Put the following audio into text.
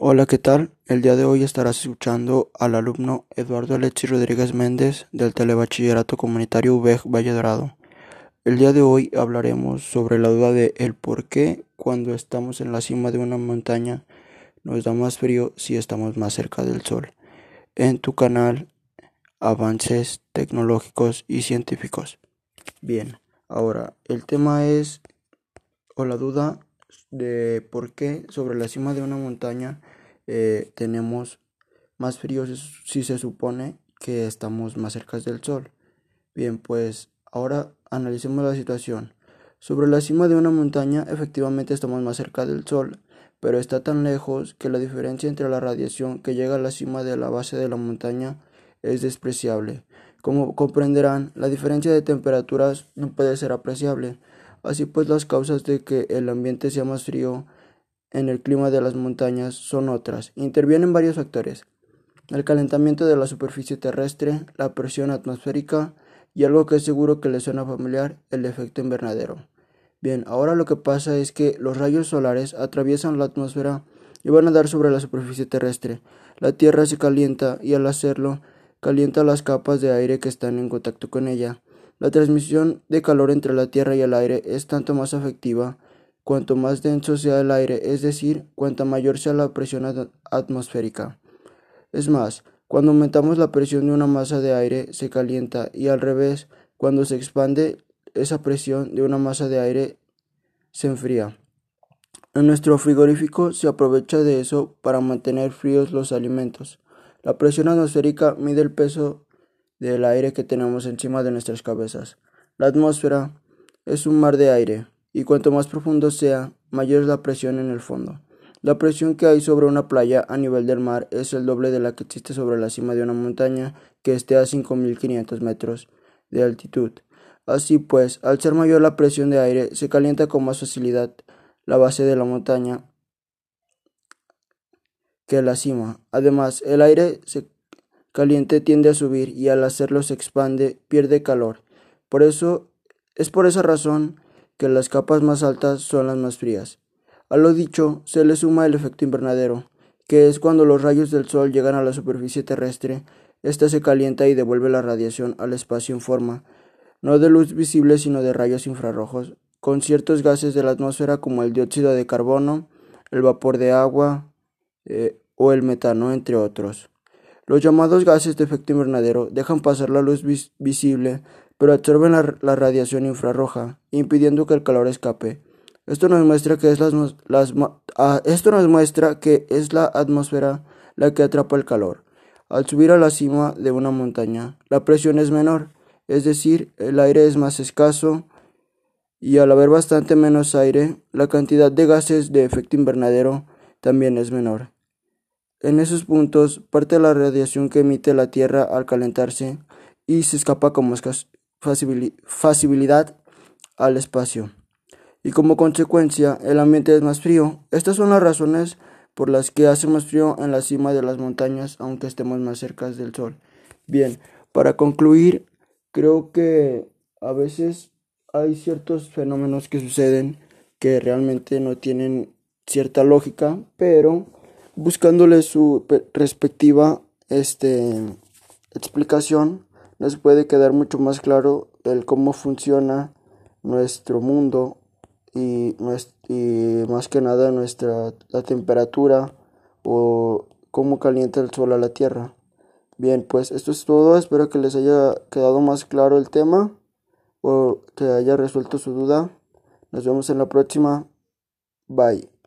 Hola, ¿qué tal? El día de hoy estarás escuchando al alumno Eduardo Alexis Rodríguez Méndez del Telebachillerato Comunitario UVEG Valle Dorado. El día de hoy hablaremos sobre la duda de el por qué cuando estamos en la cima de una montaña nos da más frío si estamos más cerca del sol. En tu canal Avances Tecnológicos y Científicos. Bien, ahora el tema es o la duda de por qué sobre la cima de una montaña eh, tenemos más frío si se supone que estamos más cerca del sol. Bien, pues ahora analicemos la situación. Sobre la cima de una montaña efectivamente estamos más cerca del sol, pero está tan lejos que la diferencia entre la radiación que llega a la cima de la base de la montaña es despreciable. Como comprenderán, la diferencia de temperaturas no puede ser apreciable, Así pues, las causas de que el ambiente sea más frío en el clima de las montañas son otras. Intervienen varios factores. El calentamiento de la superficie terrestre, la presión atmosférica y algo que es seguro que le suena familiar, el efecto invernadero. Bien, ahora lo que pasa es que los rayos solares atraviesan la atmósfera y van a dar sobre la superficie terrestre. La Tierra se calienta y al hacerlo calienta las capas de aire que están en contacto con ella. La transmisión de calor entre la Tierra y el aire es tanto más efectiva cuanto más denso sea el aire, es decir, cuanta mayor sea la presión atmosférica. Es más, cuando aumentamos la presión de una masa de aire se calienta y al revés, cuando se expande esa presión de una masa de aire se enfría. En nuestro frigorífico se aprovecha de eso para mantener fríos los alimentos. La presión atmosférica mide el peso del aire que tenemos encima de nuestras cabezas. La atmósfera es un mar de aire, y cuanto más profundo sea, mayor es la presión en el fondo. La presión que hay sobre una playa a nivel del mar es el doble de la que existe sobre la cima de una montaña que esté a 5.500 metros de altitud. Así pues, al ser mayor la presión de aire, se calienta con más facilidad la base de la montaña que la cima. Además, el aire se caliente tiende a subir y al hacerlo se expande, pierde calor. Por eso es por esa razón que las capas más altas son las más frías. A lo dicho se le suma el efecto invernadero, que es cuando los rayos del sol llegan a la superficie terrestre, ésta se calienta y devuelve la radiación al espacio en forma, no de luz visible sino de rayos infrarrojos, con ciertos gases de la atmósfera como el dióxido de carbono, el vapor de agua eh, o el metano, entre otros. Los llamados gases de efecto invernadero dejan pasar la luz visible, pero absorben la, radiación infrarroja, impidiendo que el calor escape. Esto nos muestra que es ah, esto nos muestra que es la atmósfera la que atrapa el calor. Al subir a la cima de una montaña, la presión es menor, es decir, el aire es más escaso y al haber bastante menos aire, la cantidad de gases de efecto invernadero también es menor. En esos puntos, parte de la radiación que emite la Tierra al calentarse y se escapa con más facilidad al espacio. Y como consecuencia, el ambiente es más frío. Estas son las razones por las que hace más frío en la cima de las montañas, aunque estemos más cerca del sol. Bien, para concluir, creo que a veces hay ciertos fenómenos que suceden que realmente no tienen cierta lógica, pero buscándole su respectiva este, explicación, nos puede quedar mucho más claro el cómo funciona nuestro mundo y, y más que nada nuestra la temperatura o cómo calienta el sol a la tierra. Bien, pues esto es todo. Espero que les haya quedado más claro el tema o que haya resuelto su duda. Nos vemos en la próxima. Bye.